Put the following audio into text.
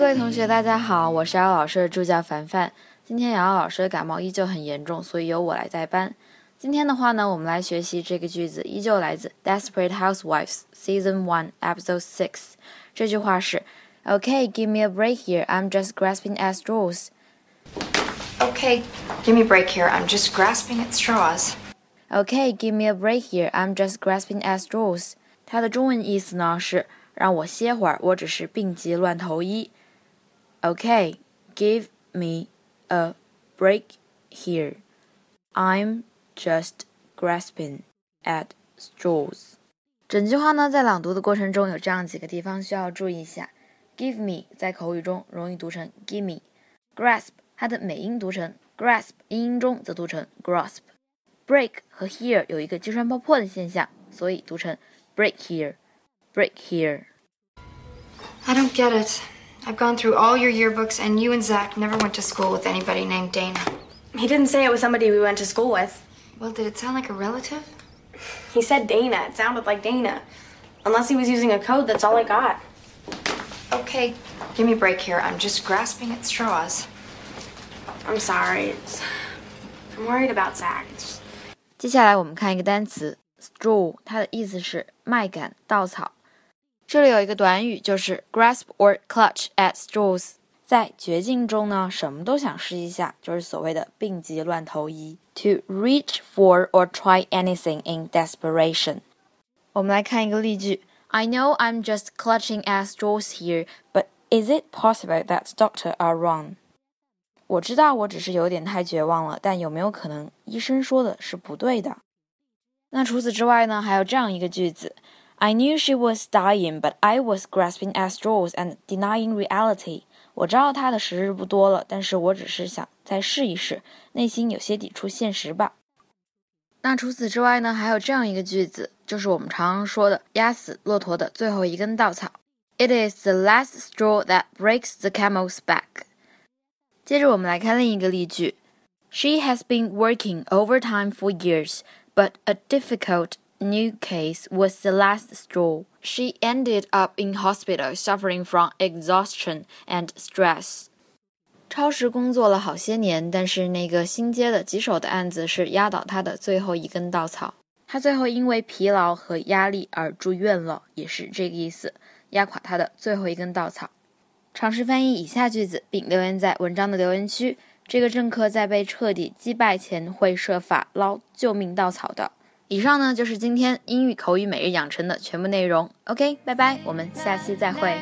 各位同学，大家好，我是瑶老师的助教凡凡。今天瑶瑶老师的感冒依旧很严重，所以由我来代班。今天的话呢，我们来学习这个句子，依旧来自《Desperate Housewives》Season One Episode Six。这句话是：Okay, give me a break here. I'm just grasping at straws. Okay, give me a break here. I'm just grasping at straws. Okay, give me a break here. I'm just grasping at straws. 它的中文意思呢是 让我歇会儿，我只是病急乱投医。OK，give me a break here. I'm just grasping at straws. 整句话呢，在朗读的过程中有这样几个地方需要注意一下。Give me 在口语中容易读成 gimme。Grasp 它的美音读成 grasp，英音中则读成 grasp。Break 和 here 有一个击穿爆破的现象，所以读成 break here。break here. I don't get it. I've gone through all your yearbooks, and you and Zach never went to school with anybody named Dana. He didn't say it was somebody we went to school with. Well, did it sound like a relative? He said Dana. It sounded like Dana. Unless he was using a code, that's all I got. Okay, give me a break here. I'm just grasping at straws. I'm sorry. It's... I'm worried about Zach. It's... 接下来我们看一个单词 straw，它的意思是麦秆、稻草。 这里有一个短语，就是 grasp or clutch at straws。在绝境中呢，什么都想试一下，就是所谓的病急乱投医。To reach for or try anything in desperation。我们来看一个例句：I know I'm just clutching at straws here, but is it possible that doctor are wrong？我知道我只是有点太绝望了，但有没有可能医生说的是不对的？那除此之外呢，还有这样一个句子 ：I knew she was dying, but I was grasping at straws and denying reality。我知道她的时日不多了，但是我只是想再试一试，内心有些抵触现实吧。那除此之外呢，还有这样一个句子，就是我们常常说的压死骆驼的最后一根稻草：It is the last straw that breaks the camel's back。接着我们来看另一个例句：She has been working overtime for years。but a difficult new case was the last straw. She ended up in hospital suffering from exhaustion and stress. 超时工作了好些年，但是那个新接的棘手的案子是压倒他的最后一根稻草。他最后因为疲劳和压力而住院了，也是这个意思，压垮他的最后一根稻草。尝试翻译以下句子，并留言在文章的留言区。这个政客在被彻底击败前会设法捞救命稻草的。以上呢就是今天英语口语每日养成的全部内容。OK，拜拜，我们下期再会。